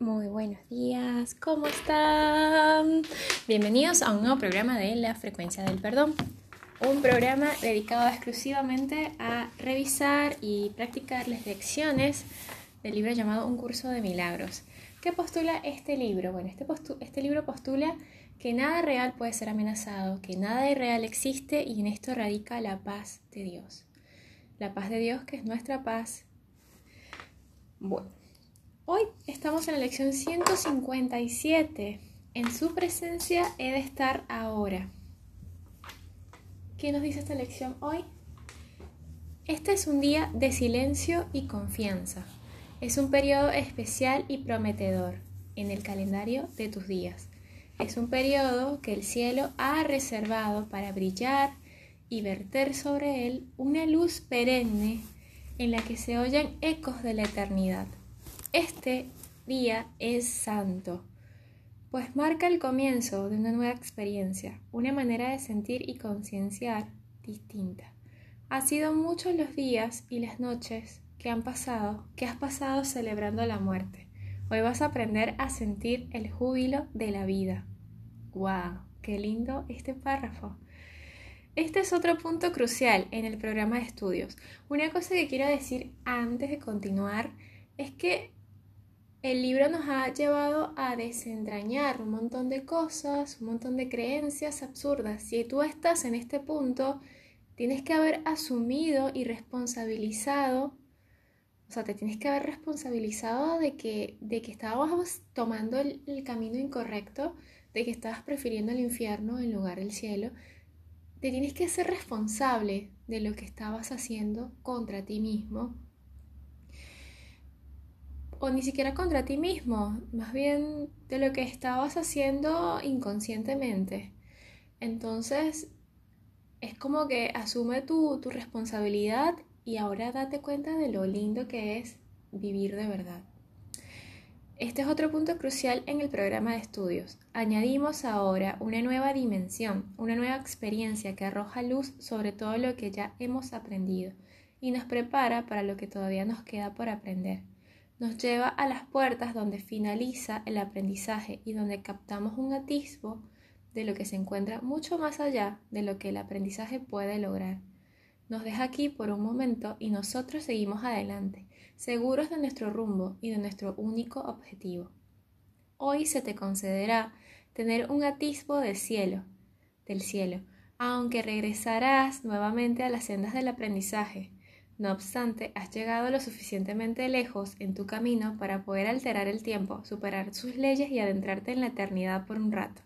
Muy buenos días, ¿cómo están? Bienvenidos a un nuevo programa de La Frecuencia del Perdón. Un programa dedicado exclusivamente a revisar y practicar las lecciones del libro llamado Un Curso de Milagros. ¿Qué postula este libro? Bueno, este, este libro postula que nada real puede ser amenazado, que nada irreal existe y en esto radica la paz de Dios. La paz de Dios que es nuestra paz. Bueno, hoy estamos en la lección 157. En su presencia he de estar ahora. ¿Qué nos dice esta lección hoy? Este es un día de silencio y confianza. Es un periodo especial y prometedor en el calendario de tus días. Es un periodo que el cielo ha reservado para brillar y verter sobre él una luz perenne en la que se oyen ecos de la eternidad. Este día es santo, pues marca el comienzo de una nueva experiencia, una manera de sentir y concienciar distinta. Ha sido muchos los días y las noches que han pasado, que has pasado celebrando la muerte Hoy vas a aprender a sentir el júbilo de la vida. ¡Wow! ¡Qué lindo este párrafo! Este es otro punto crucial en el programa de estudios. Una cosa que quiero decir antes de continuar es que el libro nos ha llevado a desentrañar un montón de cosas, un montón de creencias absurdas. Si tú estás en este punto, tienes que haber asumido y responsabilizado o sea, te tienes que haber responsabilizado de que, de que estabas tomando el, camino incorrecto, de que estabas prefiriendo el infierno en lugar del cielo. Te tienes que ser responsable de lo que estabas haciendo contra ti mismo. O ni siquiera contra ti mismo, más bien de lo que estabas haciendo inconscientemente. Entonces, es como que asume tu, tu responsabilidad y ahora date cuenta de lo lindo que es vivir de verdad. Este es otro punto crucial en el programa de estudios. Añadimos ahora una nueva dimensión, una nueva experiencia que arroja luz sobre todo lo que ya hemos aprendido y nos prepara para lo que todavía nos queda por aprender. Nos lleva a las puertas donde finaliza el aprendizaje y donde captamos un atisbo de lo que se encuentra mucho más allá de lo que el aprendizaje puede lograr nos deja aquí por un momento y nosotros seguimos adelante, seguros de nuestro rumbo y de nuestro único objetivo. Hoy se te concederá tener un atisbo del cielo, del cielo, aunque regresarás nuevamente a las sendas del aprendizaje. No obstante, has llegado lo suficientemente lejos en tu camino para poder alterar el tiempo, superar sus leyes y adentrarte en la eternidad por un rato.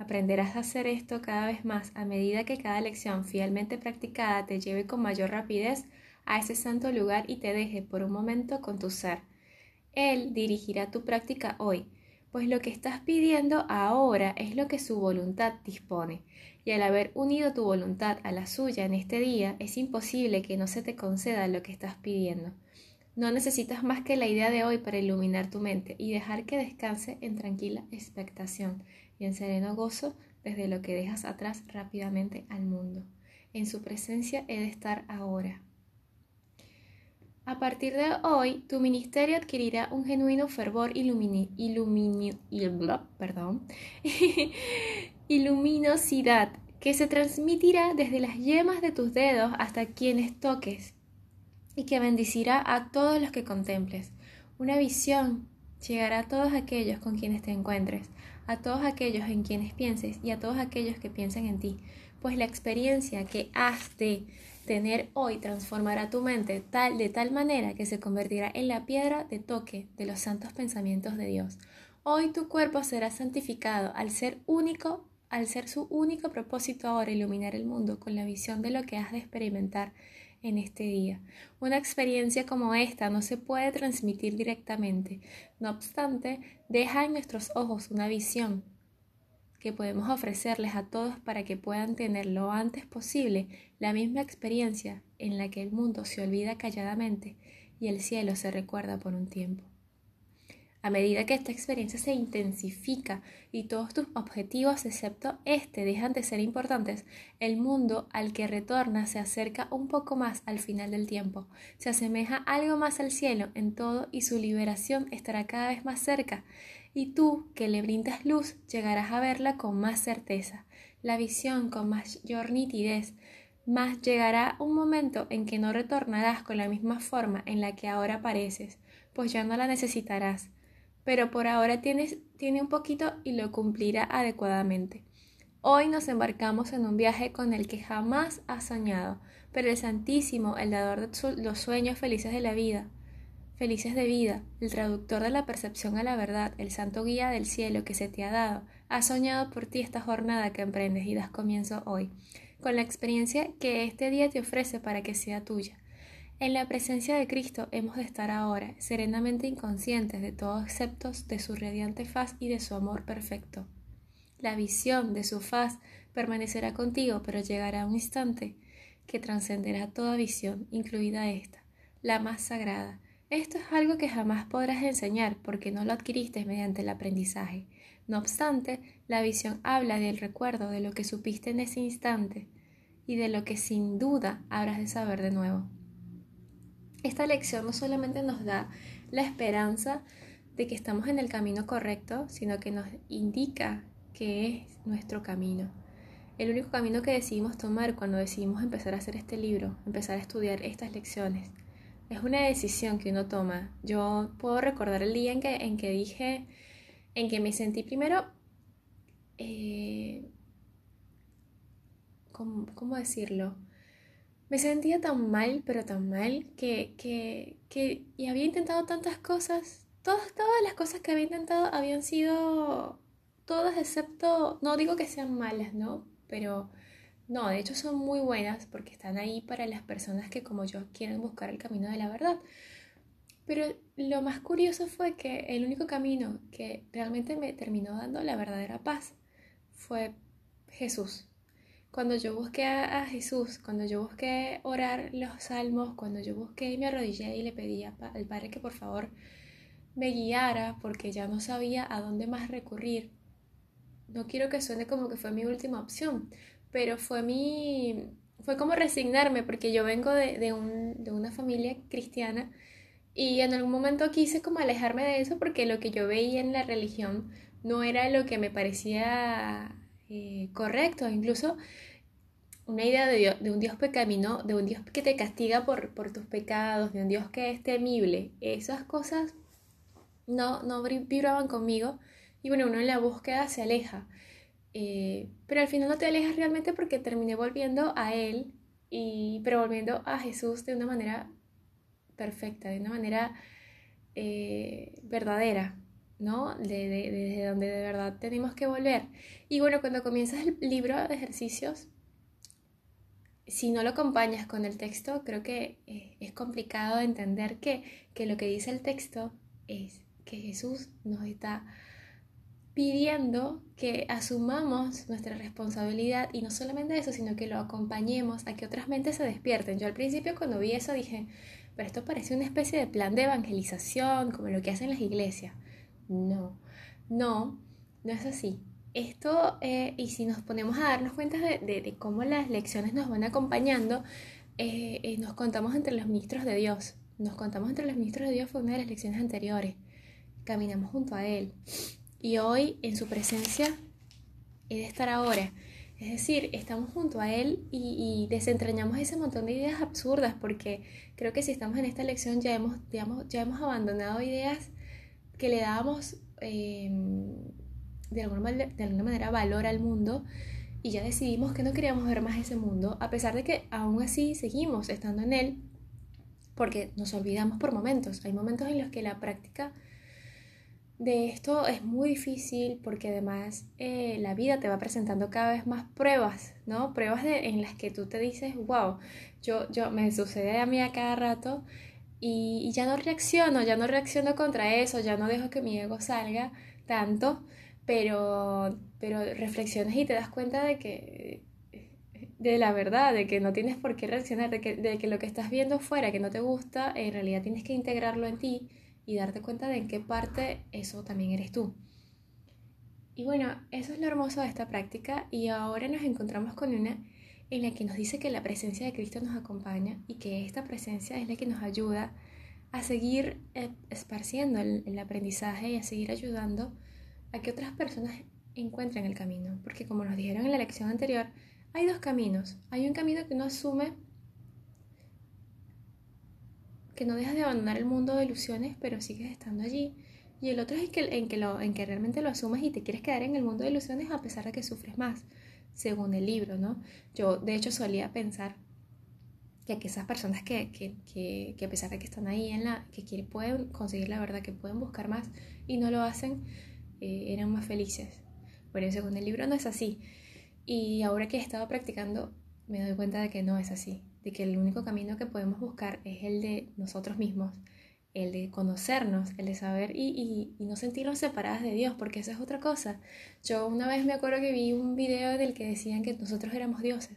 Aprenderás a hacer esto cada vez más a medida que cada lección fielmente practicada te lleve con mayor rapidez a ese santo lugar y te deje por un momento con tu ser. Él dirigirá tu práctica hoy, pues lo que estás pidiendo ahora es lo que su voluntad dispone, y al haber unido tu voluntad a la suya en este día, es imposible que no se te conceda lo que estás pidiendo. No necesitas más que la idea de hoy para iluminar tu mente y dejar que descanse en tranquila expectación y en sereno gozo desde lo que dejas atrás rápidamente al mundo. En su presencia he de estar ahora. A partir de hoy, tu ministerio adquirirá un genuino fervor ilumini, perdón, y luminosidad que se transmitirá desde las yemas de tus dedos hasta quienes toques y que bendicirá a todos los que contemples. Una visión llegará a todos aquellos con quienes te encuentres, a todos aquellos en quienes pienses y a todos aquellos que piensen en ti, pues la experiencia que has de tener hoy transformará tu mente tal de tal manera que se convertirá en la piedra de toque de los santos pensamientos de Dios. Hoy tu cuerpo será santificado al ser único, al ser su único propósito ahora iluminar el mundo con la visión de lo que has de experimentar en este día. Una experiencia como esta no se puede transmitir directamente, no obstante, deja en nuestros ojos una visión que podemos ofrecerles a todos para que puedan tener lo antes posible la misma experiencia en la que el mundo se olvida calladamente y el cielo se recuerda por un tiempo. A medida que esta experiencia se intensifica y todos tus objetivos, excepto este, dejan de ser importantes, el mundo al que retornas se acerca un poco más al final del tiempo, se asemeja algo más al cielo en todo y su liberación estará cada vez más cerca, y tú, que le brindas luz, llegarás a verla con más certeza, la visión con mayor nitidez, mas llegará un momento en que no retornarás con la misma forma en la que ahora apareces, pues ya no la necesitarás pero por ahora tienes, tiene un poquito y lo cumplirá adecuadamente. Hoy nos embarcamos en un viaje con el que jamás has soñado, pero el Santísimo, el dador de los sueños felices de la vida, felices de vida, el traductor de la percepción a la verdad, el santo guía del cielo que se te ha dado, ha soñado por ti esta jornada que emprendes y das comienzo hoy, con la experiencia que este día te ofrece para que sea tuya. En la presencia de Cristo hemos de estar ahora, serenamente inconscientes de todo excepto de su radiante faz y de su amor perfecto. La visión de su faz permanecerá contigo, pero llegará un instante que trascenderá toda visión, incluida esta, la más sagrada. Esto es algo que jamás podrás enseñar porque no lo adquiriste mediante el aprendizaje. No obstante, la visión habla del recuerdo de lo que supiste en ese instante y de lo que sin duda habrás de saber de nuevo. Esta lección no solamente nos da la esperanza de que estamos en el camino correcto, sino que nos indica que es nuestro camino. El único camino que decidimos tomar cuando decidimos empezar a hacer este libro, empezar a estudiar estas lecciones, es una decisión que uno toma. Yo puedo recordar el día en que, en que dije, en que me sentí primero, eh, ¿cómo decirlo? me sentía tan mal, pero tan mal, que, que, que y había intentado tantas cosas, todas, todas las cosas que había intentado habían sido todas excepto, no digo que sean malas, ¿no? Pero no, de hecho son muy buenas porque están ahí para las personas que como yo quieren buscar el camino de la verdad. Pero lo más curioso fue que el único camino que realmente me terminó dando la verdadera paz fue Jesús. Cuando yo busqué a, Jesús, cuando yo busqué orar los salmos, cuando yo busqué y me arrodillé y le pedí al Padre que por favor me guiara porque ya no sabía a dónde más recurrir. No quiero que suene como que fue mi última opción, pero fue mi fue como resignarme porque yo vengo de, de, un, de una familia cristiana y en algún momento quise como alejarme de eso porque lo que yo veía en la religión no era lo que me parecía eh, correcto, incluso una idea de, de, un Dios pecamino, de un Dios que te castiga por, por, tus pecados, de un Dios que es temible, esas cosas no, no vibraban conmigo y bueno, uno en la búsqueda se aleja. Eh, pero al final no te alejas realmente porque terminé volviendo a Él, y, pero volviendo a Jesús de una manera perfecta, de una manera eh, verdadera. ¿no? De, desde donde de verdad tenemos que volver. Y bueno, cuando comienzas el libro de ejercicios, si no lo acompañas con el texto, creo que eh, es complicado entender que, que lo que dice el texto es que Jesús nos está pidiendo que asumamos nuestra responsabilidad y no solamente eso, sino que lo acompañemos a que otras mentes se despierten. Yo al principio cuando vi eso dije, pero esto parece una especie de plan de evangelización, como lo que hacen las iglesias. No, no, no es así. Esto, eh, y si nos ponemos a darnos cuenta de, cómo las lecciones nos van acompañando, eh, eh, nos contamos entre los ministros de Dios. Nos contamos entre los ministros de Dios fue una de las lecciones anteriores. Caminamos junto a Él. Y hoy, en su presencia, he de estar ahora. Es decir, estamos junto a Él y, desentrañamos ese montón de ideas absurdas, porque creo que si estamos en esta lección ya hemos, digamos, ya hemos abandonado ideas que le dábamos em, de, alguna de alguna manera valor al mundo y ya decidimos que no queríamos ver más ese mundo, a pesar de que aún así seguimos estando en él, porque nos olvidamos por momentos. Hay momentos en los que la práctica de esto es muy difícil porque además eh, la vida te va presentando cada vez más pruebas, ¿no? Pruebas de, en las que tú te dices, wow, yo, yo me sucede a mí a cada rato y, ya no reacciono, ya no reacciono contra eso, ya no dejo que mi ego salga tanto, pero, pero reflexiones y te das cuenta de que de la verdad, de que no tienes por qué reaccionar, de que, de que lo que estás viendo fuera que no te gusta, en realidad tienes que integrarlo en ti y darte cuenta de en qué parte eso también eres tú. Y bueno, eso es lo hermoso de esta práctica y ahora nos encontramos con una en la que nos dice que la presencia de Cristo nos acompaña y que esta presencia es la que nos ayuda a seguir eh, esparciendo el, aprendizaje y a seguir ayudando a que otras personas encuentren el camino. Porque como nos dijeron en la lección anterior, hay dos caminos. Hay un camino que uno asume que no dejas de abandonar el mundo de ilusiones, pero sigues estando allí. Y el otro es que, en, que lo, en que realmente lo asumas y te quieres quedar en el mundo de ilusiones a pesar de que sufres más, según el libro, ¿no? Yo, de hecho, solía pensar que, esas personas que, que, que, que, a pesar de que están ahí en la, que quieren, pueden conseguir la verdad, que pueden buscar más y no lo hacen, eh, eran más felices. Pero según el libro no es así. Y ahora que he estado practicando, me doy cuenta de que no es así, de que el único camino que podemos buscar es el de nosotros mismos, el de conocernos, el de saber y, y, no sentirnos separadas de Dios, porque eso es otra cosa. Yo una vez me acuerdo que vi un video del que decían que nosotros éramos dioses.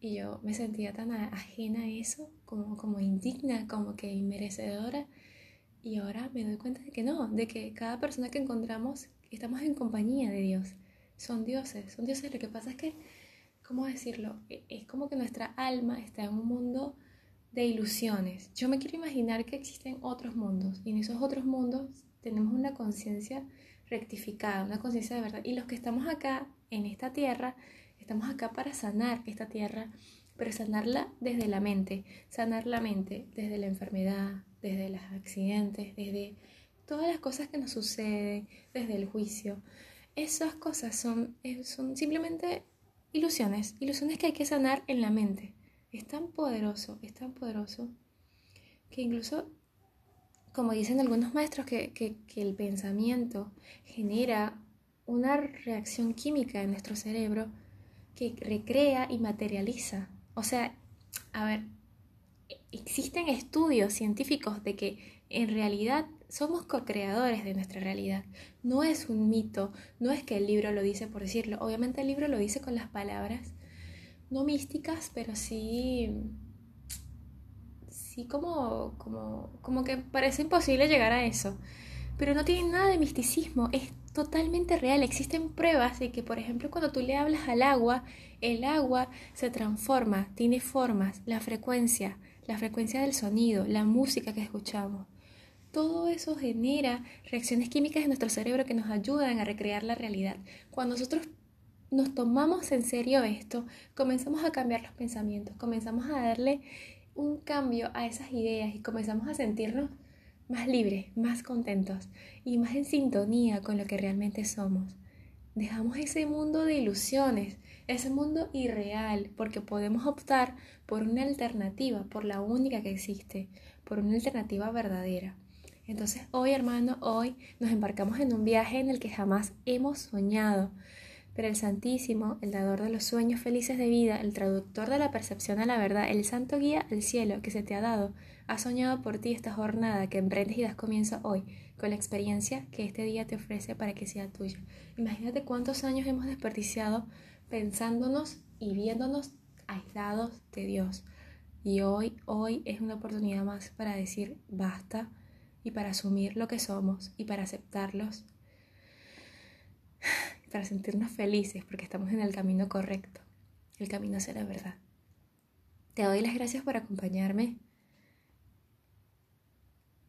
Y yo me sentía tan ajena a eso, como, como indigna, como que inmerecedora. Y ahora me doy cuenta de que no, de que cada persona que encontramos estamos en compañía de Dios. Son dioses, son dioses. Lo que pasa es que, ¿cómo decirlo? E, es como que nuestra alma está en un mundo de ilusiones. Yo me quiero imaginar que existen otros mundos y en esos otros mundos tenemos una conciencia rectificada, una conciencia de verdad. Y los que estamos acá, en esta tierra, estamos acá para sanar esta tierra, pero sanarla desde la mente, sanar la mente desde la enfermedad, desde los accidentes, desde todas las cosas que nos suceden, desde el juicio. Esas cosas son, eh, son simplemente ilusiones, ilusiones que hay que sanar en la mente. Es tan poderoso, es tan poderoso, que incluso, como dicen algunos maestros, que, el pensamiento genera una reacción química en nuestro cerebro que recrea y materializa. O sea, a ver, existen estudios científicos de que en realidad somos co-creadores de nuestra realidad. No es un mito, no es que el libro lo dice por decirlo. Obviamente el libro lo dice con las palabras, no místicas, pero sí, sí como, como, como que parece imposible llegar a eso. Pero no tiene nada de misticismo, es totalmente real. Existen pruebas de que, por ejemplo, cuando tú le hablas al agua, el agua se transforma, tiene formas, la frecuencia, la frecuencia del sonido, la música que escuchamos. Todo eso genera reacciones químicas en nuestro cerebro que nos ayudan a recrear la realidad. Cuando nosotros nos tomamos en serio esto, comenzamos a cambiar los pensamientos, comenzamos a darle un cambio a esas ideas y comenzamos a sentirnos más libres, más contentos y más en sintonía con lo que realmente somos. Dejamos ese mundo de ilusiones, ese mundo irreal, porque podemos optar por una alternativa, por la única que existe, por una alternativa verdadera. Entonces hoy, hermano, hoy nos embarcamos en un viaje en el que jamás hemos soñado. Pero el Santísimo, el dador de los sueños felices de vida, el traductor de la percepción a la verdad, el santo guía al cielo que se te ha dado, ha soñado por ti esta jornada que emprendes y das comienzo hoy, con la experiencia que este día te ofrece para que sea tuya. Imagínate cuántos años hemos desperdiciado pensándonos y viéndonos aislados de Dios. Y hoy, hoy es una oportunidad más para decir basta y para asumir lo que somos y para aceptarlos, para sentirnos felices porque estamos en el camino correcto, el camino hacia la verdad. Te doy las gracias por acompañarme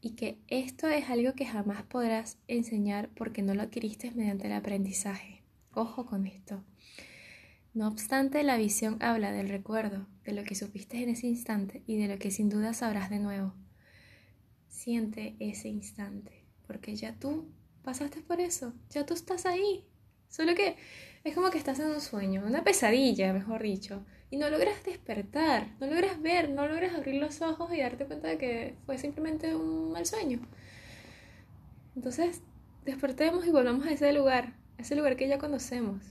y que esto es algo que jamás podrás enseñar porque no lo adquiriste mediante el aprendizaje. Ojo con esto. No obstante, la visión habla del recuerdo, de lo que supiste en ese instante y de lo que sin duda sabrás de nuevo siente ese instante, porque ya tú pasaste por eso, ya tú estás ahí. Solo que es como que estás en un sueño, una pesadilla, mejor dicho, y no logras despertar, no logras ver, no logras abrir los ojos y darte cuenta de que fue simplemente un mal sueño. Entonces, despertemos y volvamos a ese lugar, a ese lugar que ya conocemos.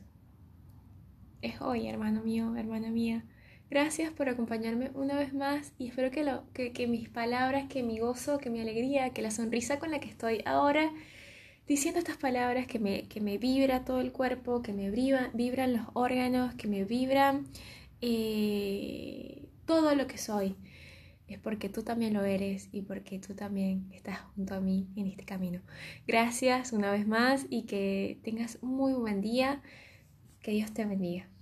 Es hoy, hermano mío, hermana mía. Gracias por acompañarme una vez más y espero que, lo, que, mis palabras, que mi gozo, que mi alegría, que la sonrisa con la que estoy ahora diciendo estas palabras que me, que me vibra todo el cuerpo, que me vibran los órganos, que me vibran eh, todo lo que soy. es porque tú también lo eres y porque tú también estás junto a mí en este camino. Gracias una vez más y que tengas un muy buen día. Que Dios te bendiga.